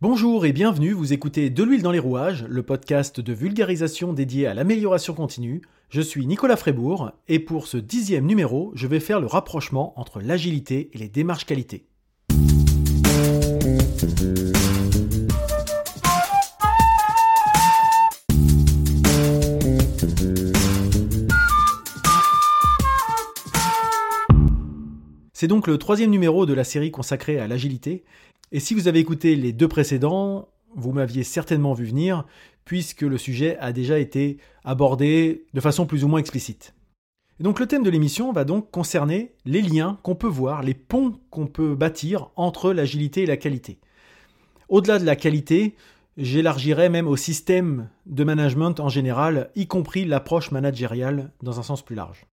Bonjour et bienvenue, vous écoutez De l'huile dans les rouages, le podcast de vulgarisation dédié à l'amélioration continue. Je suis Nicolas Frébourg et pour ce dixième numéro, je vais faire le rapprochement entre l'agilité et les démarches qualité. C'est donc le troisième numéro de la série consacrée à l'agilité, et si vous avez écouté les deux précédents, vous m'aviez certainement vu venir, puisque le sujet a déjà été abordé de façon plus ou moins explicite. Et donc le thème de l'émission va donc concerner les liens qu'on peut voir, les ponts qu'on peut bâtir entre l'agilité et la qualité. Au-delà de la qualité, j'élargirais même au système de management en général, y compris l'approche managériale dans un sens plus large.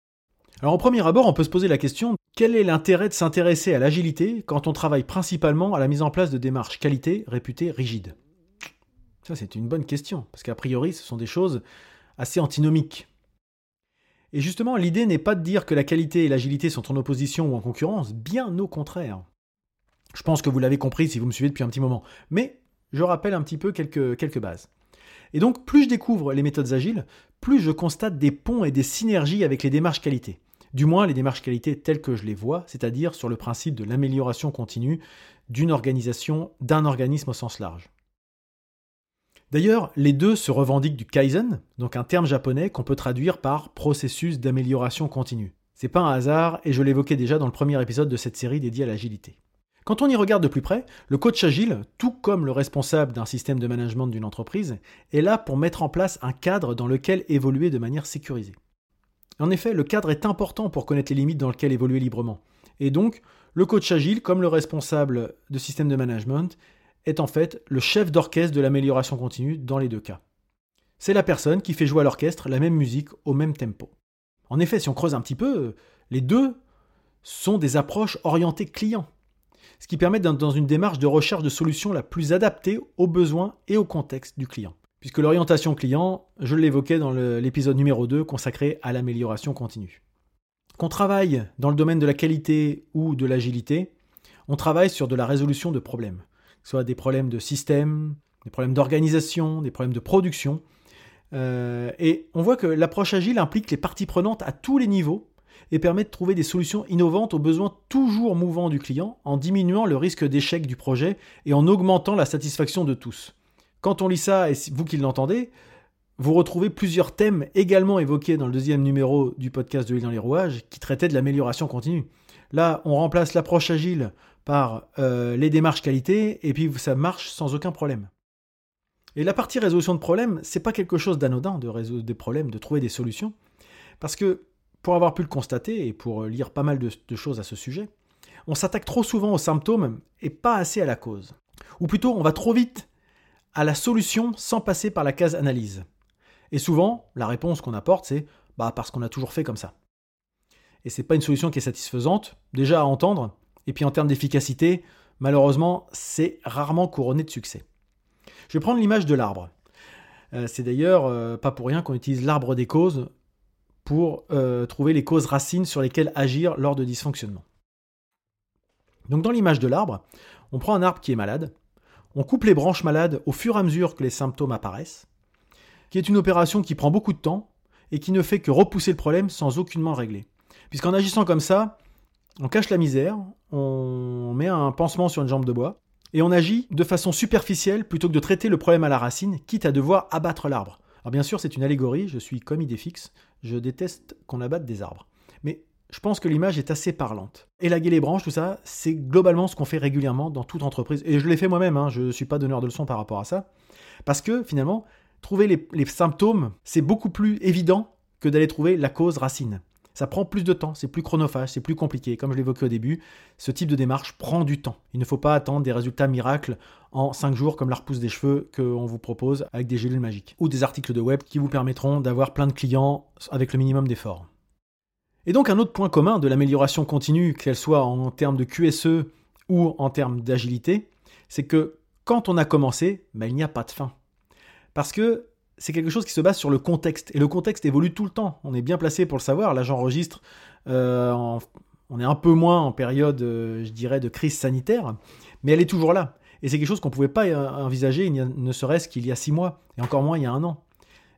Alors en premier abord, on peut se poser la question quel est l'intérêt de s'intéresser à l'agilité quand on travaille principalement à la mise en place de démarches qualité réputées rigides? Ça c'est une bonne question, parce qu'a priori ce sont des choses assez antinomiques. Et justement, l'idée n'est pas de dire que la qualité et l'agilité sont en opposition ou en concurrence, bien au contraire. Je pense que vous l'avez compris si vous me suivez depuis un petit moment, mais je rappelle un petit peu quelques, quelques bases. Et donc, plus je découvre les méthodes agiles, plus je constate des ponts et des synergies avec les démarches qualité. Du moins les démarches qualité telles que je les vois, c'est-à-dire sur le principe de l'amélioration continue d'une organisation, d'un organisme au sens large. D'ailleurs, les deux se revendiquent du Kaizen, donc un terme japonais qu'on peut traduire par processus d'amélioration continue. C'est pas un hasard et je l'évoquais déjà dans le premier épisode de cette série dédiée à l'agilité. Quand on y regarde de plus près, le coach agile, tout comme le responsable d'un système de management d'une entreprise, est là pour mettre en place un cadre dans lequel évoluer de manière sécurisée. En effet, le cadre est important pour connaître les limites dans lesquelles évoluer librement. Et donc, le coach agile, comme le responsable de système de management, est en fait le chef d'orchestre de l'amélioration continue dans les deux cas. C'est la personne qui fait jouer à l'orchestre la même musique au même tempo. En effet, si on creuse un petit peu, les deux sont des approches orientées client, ce qui permet dans une démarche de recherche de solutions la plus adaptée aux besoins et au contexte du client puisque l'orientation client, je l'évoquais dans l'épisode numéro 2 consacré à l'amélioration continue. Qu'on travaille dans le domaine de la qualité ou de l'agilité, on travaille sur de la résolution de problèmes, que ce soit des problèmes de système, des problèmes d'organisation, des problèmes de production. Euh, et on voit que l'approche agile implique les parties prenantes à tous les niveaux et permet de trouver des solutions innovantes aux besoins toujours mouvants du client en diminuant le risque d'échec du projet et en augmentant la satisfaction de tous. Quand on lit ça, et vous qui l'entendez, vous retrouvez plusieurs thèmes également évoqués dans le deuxième numéro du podcast de l'île dans les rouages qui traitait de l'amélioration continue. Là, on remplace l'approche agile par euh, les démarches qualité et puis ça marche sans aucun problème. Et la partie résolution de problèmes, c'est pas quelque chose d'anodin de résoudre des problèmes, de trouver des solutions, parce que pour avoir pu le constater et pour lire pas mal de choses à ce sujet, on s'attaque trop souvent aux symptômes et pas assez à la cause. Ou plutôt, on va trop vite à la solution sans passer par la case analyse. Et souvent, la réponse qu'on apporte, c'est bah parce qu'on a toujours fait comme ça. Et c'est pas une solution qui est satisfaisante, déjà à entendre, et puis en termes d'efficacité, malheureusement, c'est rarement couronné de succès. Je vais prendre l'image de l'arbre. Euh, c'est d'ailleurs euh, pas pour rien qu'on utilise l'arbre des causes pour euh, trouver les causes racines sur lesquelles agir lors de dysfonctionnement. Donc dans l'image de l'arbre, on prend un arbre qui est malade, on coupe les branches malades au fur et à mesure que les symptômes apparaissent, qui est une opération qui prend beaucoup de temps et qui ne fait que repousser le problème sans aucunement le régler. Puisqu'en agissant comme ça, on cache la misère, on met un pansement sur une jambe de bois, et on agit de façon superficielle plutôt que de traiter le problème à la racine, quitte à devoir abattre l'arbre. Alors bien sûr, c'est une allégorie, je suis comme idée fixe, je déteste qu'on abatte des arbres. Mais je pense que l'image est assez parlante. Élaguer les branches, tout ça, c'est globalement ce qu'on fait régulièrement dans toute entreprise. Et je l'ai fait moi-même, hein, je ne suis pas donneur de leçons par rapport à ça. Parce que finalement, trouver les, symptômes, c'est beaucoup plus évident que d'aller trouver la cause racine. Ça prend plus de temps, c'est plus chronophage, c'est plus compliqué. Comme je l'évoquais au début, ce type de démarche prend du temps. Il ne faut pas attendre des résultats miracles en 5 jours comme la repousse des cheveux qu'on vous propose avec des gélules magiques. Ou des articles de web qui vous permettront d'avoir plein de clients avec le minimum d'efforts. Et donc un autre point commun de l'amélioration continue, qu'elle soit en termes de QSE ou en termes d'agilité, c'est que quand on a commencé, ben, il n'y a pas de fin. Parce que c'est quelque chose qui se base sur le contexte. Et le contexte évolue tout le temps. On est bien placé pour le savoir. Là, j'enregistre. Euh, on est un peu moins en période, euh, je dirais, de crise sanitaire. Mais elle est toujours là. Et c'est quelque chose qu'on ne pouvait pas envisager, ne serait-ce qu'il y a six mois, et encore moins il y a un an.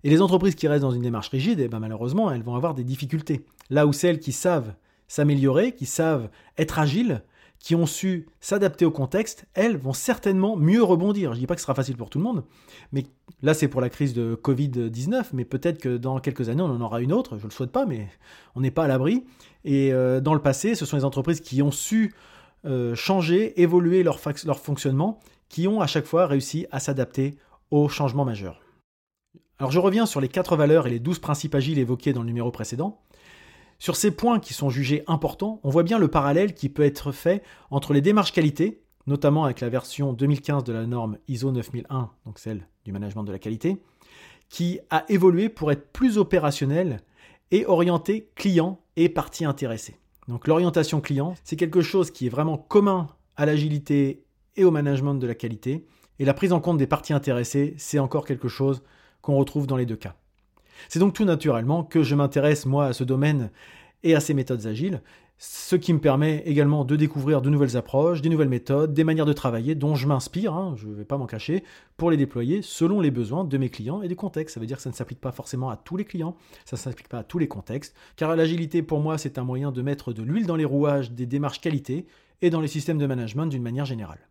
Et les entreprises qui restent dans une démarche rigide, eh ben malheureusement, elles vont avoir des difficultés. Là où celles qui savent s'améliorer, qui savent être agiles, qui ont su s'adapter au contexte, elles vont certainement mieux rebondir. Je ne dis pas que ce sera facile pour tout le monde, mais là c'est pour la crise de Covid-19, mais peut-être que dans quelques années on en aura une autre, je ne le souhaite pas, mais on n'est pas à l'abri. Et euh, dans le passé, ce sont les entreprises qui ont su euh, changer, évoluer leur, leur fonctionnement, qui ont à chaque fois réussi à s'adapter aux changements majeurs. Alors je reviens sur les quatre valeurs et les douze principes agiles évoqués dans le numéro précédent. Sur ces points qui sont jugés importants, on voit bien le parallèle qui peut être fait entre les démarches qualité, notamment avec la version 2015 de la norme ISO 9001, donc celle du management de la qualité, qui a évolué pour être plus opérationnelle et orientée client et partie intéressée. Donc l'orientation client, c'est quelque chose qui est vraiment commun à l'agilité et au management de la qualité, et la prise en compte des parties intéressées, c'est encore quelque chose qu'on retrouve dans les deux cas. C'est donc tout naturellement que je m'intéresse moi à ce domaine et à ces méthodes agiles, ce qui me permet également de découvrir de nouvelles approches, des nouvelles méthodes, des manières de travailler dont je m'inspire, hein, je ne vais pas m'en cacher, pour les déployer selon les besoins de mes clients et du contexte. Ça veut dire que ça ne s'applique pas forcément à tous les clients, ça ne s'applique pas à tous les contextes, car l'agilité pour moi c'est un moyen de mettre de l'huile dans les rouages des démarches qualité et dans les systèmes de management d'une manière générale.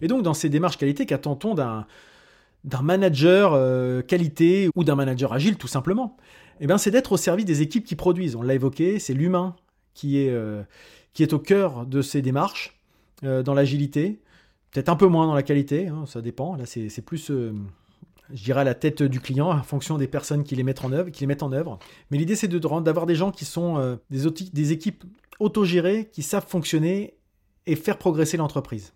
Et donc dans ces démarches qualité, qu'attend-on d'un d'un manager euh, qualité ou d'un manager agile tout simplement eh bien, c'est d'être au service des équipes qui produisent. On l'a évoqué, c'est l'humain qui, est euh, qui est au cœur de ces démarches euh, dans l'agilité. Peut-être un peu moins dans la qualité, hein, ça dépend. Là, c'est plus, je dirais, à la tête du client en fonction des personnes qui les mettent en œuvre. Qui les mettent en œuvre. Mais l'idée, c'est d'avoir des gens qui sont des, des équipes autogérées, qui savent fonctionner et faire progresser l'entreprise.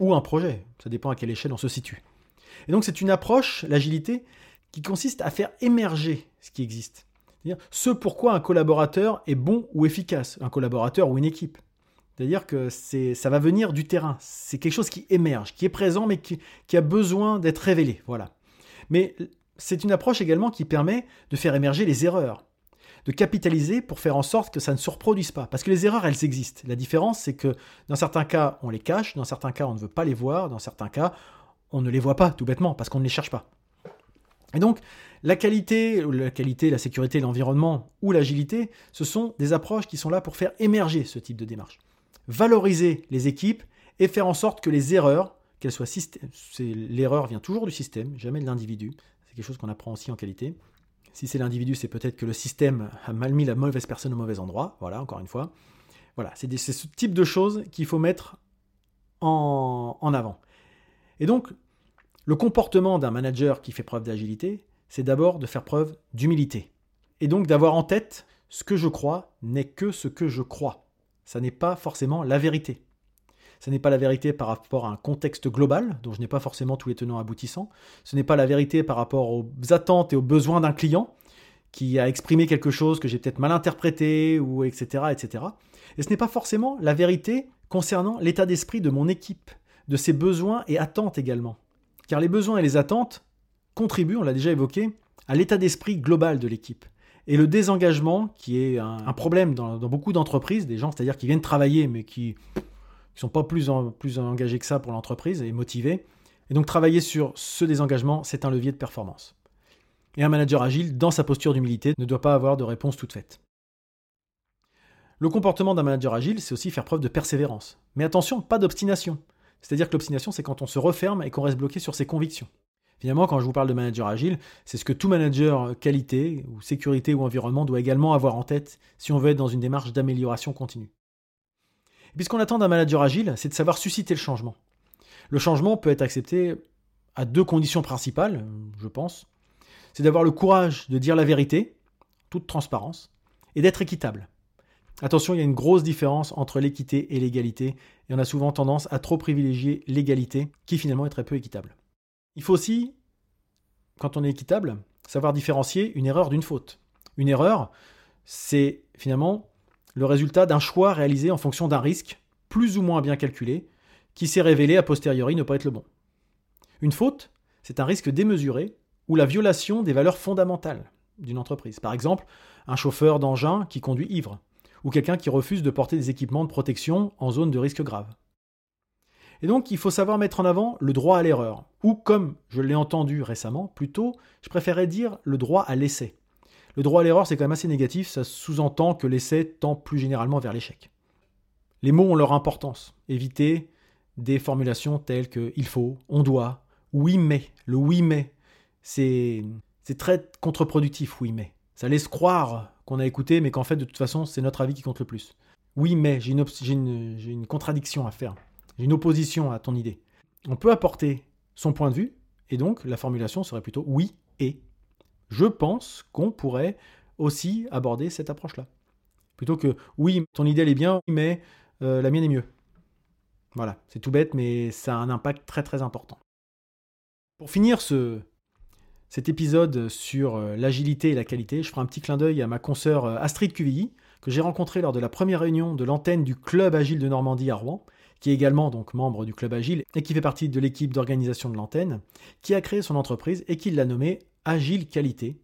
Ou un projet, ça dépend à quelle échelle on se situe. Et donc c'est une approche, l'agilité, qui consiste à faire émerger ce qui existe. C'est-à-dire ce pourquoi un collaborateur est bon ou efficace, un collaborateur ou une équipe. C'est-à-dire que ça va venir du terrain. C'est quelque chose qui émerge, qui est présent, mais qui, qui a besoin d'être révélé. Voilà. Mais c'est une approche également qui permet de faire émerger les erreurs, de capitaliser pour faire en sorte que ça ne se reproduise pas. Parce que les erreurs, elles existent. La différence, c'est que dans certains cas, on les cache, dans certains cas, on ne veut pas les voir, dans certains cas, on ne les voit pas, tout bêtement, parce qu'on ne les cherche pas. Et donc, la qualité, la sécurité, l'environnement ou l'agilité, ce sont des approches qui sont là pour faire émerger ce type de démarche. Valoriser les équipes et faire en sorte que les erreurs, qu'elles soient système, l'erreur vient toujours du système, jamais de l'individu. C'est quelque chose qu'on apprend aussi en qualité. Si c'est l'individu, c'est peut-être que le système a mal mis la mauvaise personne au mauvais endroit. Voilà, encore une fois. Voilà, c'est ce type de choses qu'il faut mettre en avant. Et donc, le comportement d'un manager qui fait preuve d'agilité, c'est d'abord de faire preuve d'humilité. Et donc d'avoir en tête ce que je crois n'est que ce que je crois. Ça n'est pas forcément la vérité. Ce n'est pas la vérité par rapport à un contexte global, dont je n'ai pas forcément tous les tenants aboutissants. Ce n'est pas la vérité par rapport aux attentes et aux besoins d'un client qui a exprimé quelque chose que j'ai peut-être mal interprété, ou etc. etc. Et ce n'est pas forcément la vérité concernant l'état d'esprit de mon équipe, de ses besoins et attentes également. Car les besoins et les attentes contribuent, on l'a déjà évoqué, à l'état d'esprit global de l'équipe. Et le désengagement, qui est un, problème dans, beaucoup d'entreprises, des gens, c'est-à-dire qui viennent travailler mais qui ne sont pas plus, engagés que ça pour l'entreprise et motivés. Et donc travailler sur ce désengagement, c'est un levier de performance. Et un manager agile, dans sa posture d'humilité, ne doit pas avoir de réponse toute faite. Le comportement d'un manager agile, c'est aussi faire preuve de persévérance. Mais attention, pas d'obstination. C'est-à-dire que l'obstination, c'est quand on se referme et qu'on reste bloqué sur ses convictions. Finalement, quand je vous parle de manager agile, c'est ce que tout manager qualité, ou sécurité ou environnement doit également avoir en tête si on veut être dans une démarche d'amélioration continue. Et puis ce qu'on attend d'un manager agile, c'est de savoir susciter le changement. Le changement peut être accepté à deux conditions principales, je pense. C'est d'avoir le courage de dire la vérité, toute transparence, et d'être équitable. Attention, il y a une grosse différence entre l'équité et l'égalité, et on a souvent tendance à trop privilégier l'égalité, qui finalement est très peu équitable. Il faut aussi, quand on est équitable, savoir différencier une erreur d'une faute. Une erreur, c'est finalement le résultat d'un choix réalisé en fonction d'un risque, plus ou moins bien calculé, qui s'est révélé a posteriori ne pas être le bon. Une faute, c'est un risque démesuré ou la violation des valeurs fondamentales d'une entreprise. Par exemple, un chauffeur d'engin qui conduit ivre ou quelqu'un qui refuse de porter des équipements de protection en zone de risque grave. Et donc, il faut savoir mettre en avant le droit à l'erreur. Ou comme je l'ai entendu récemment, plutôt, je préférais dire le droit à l'essai. Le droit à l'erreur, c'est quand même assez négatif, ça sous-entend que l'essai tend plus généralement vers l'échec. Les mots ont leur importance. Évitez des formulations telles que il faut, on doit, oui mais. Le oui mais, c'est très contre-productif, oui mais. Ça laisse croire qu'on a écouté, mais qu'en fait, de toute façon, c'est notre avis qui compte le plus. Oui mais, j'ai une, contradiction à faire. J'ai une opposition à ton idée. On peut apporter son point de vue, et donc la formulation serait plutôt oui et. Je pense qu'on pourrait aussi aborder cette approche-là. Plutôt que oui, ton idée est bien, mais euh, la mienne est mieux. Voilà, c'est tout bête, mais ça a un impact très très important. Pour finir ce, cet épisode sur euh, l'agilité et la qualité, je ferai un petit clin d'œil à ma consoeur euh, Astrid Cuvilly, que j'ai rencontrée lors de la première réunion de l'antenne du Club Agile de Normandie à Rouen, qui est également donc membre du Club Agile et qui fait partie de l'équipe d'organisation de l'antenne, qui a créé son entreprise et qui l'a nommée Agile Qualité.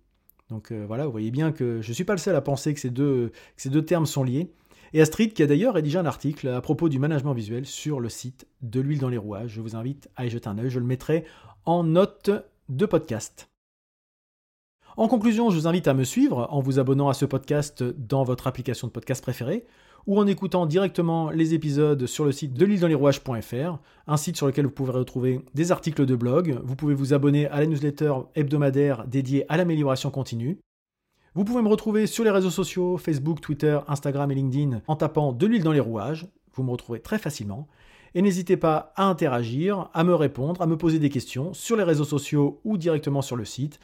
Donc voilà, vous voyez bien que je ne suis pas le seul à penser que ces deux, que ces deux termes sont liés. Et Astrid qui a d'ailleurs rédigé un article à propos du management visuel sur le site de l'huile dans les rouages. Je vous invite à y jeter un œil, je le mettrai en note de podcast. En conclusion, je vous invite à me suivre en vous abonnant à ce podcast dans votre application de podcast préférée ou en écoutant directement les épisodes sur le site de l'île dans les rouages.fr, un site sur lequel vous pouvez retrouver des articles de blog. Vous pouvez vous abonner à la newsletter hebdomadaire dédiée à l'amélioration continue. Vous pouvez me retrouver sur les réseaux sociaux, Facebook, Twitter, Instagram et LinkedIn en tapant de l'huile dans les rouages. Vous me retrouvez très facilement. Et n'hésitez pas à interagir, à me répondre, à me poser des questions sur les réseaux sociaux ou directement sur le site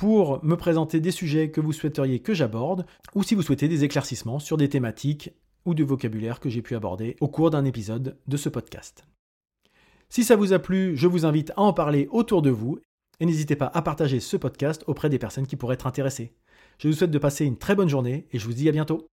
pour me présenter des sujets que vous souhaiteriez que j'aborde ou si vous souhaitez des éclaircissements sur des thématiques ou du vocabulaire que j'ai pu aborder au cours d'un épisode de ce podcast. Si ça vous a plu, je vous invite à en parler autour de vous et n'hésitez pas à partager ce podcast auprès des personnes qui pourraient être intéressées. Je vous souhaite de passer une très bonne journée et je vous dis à bientôt.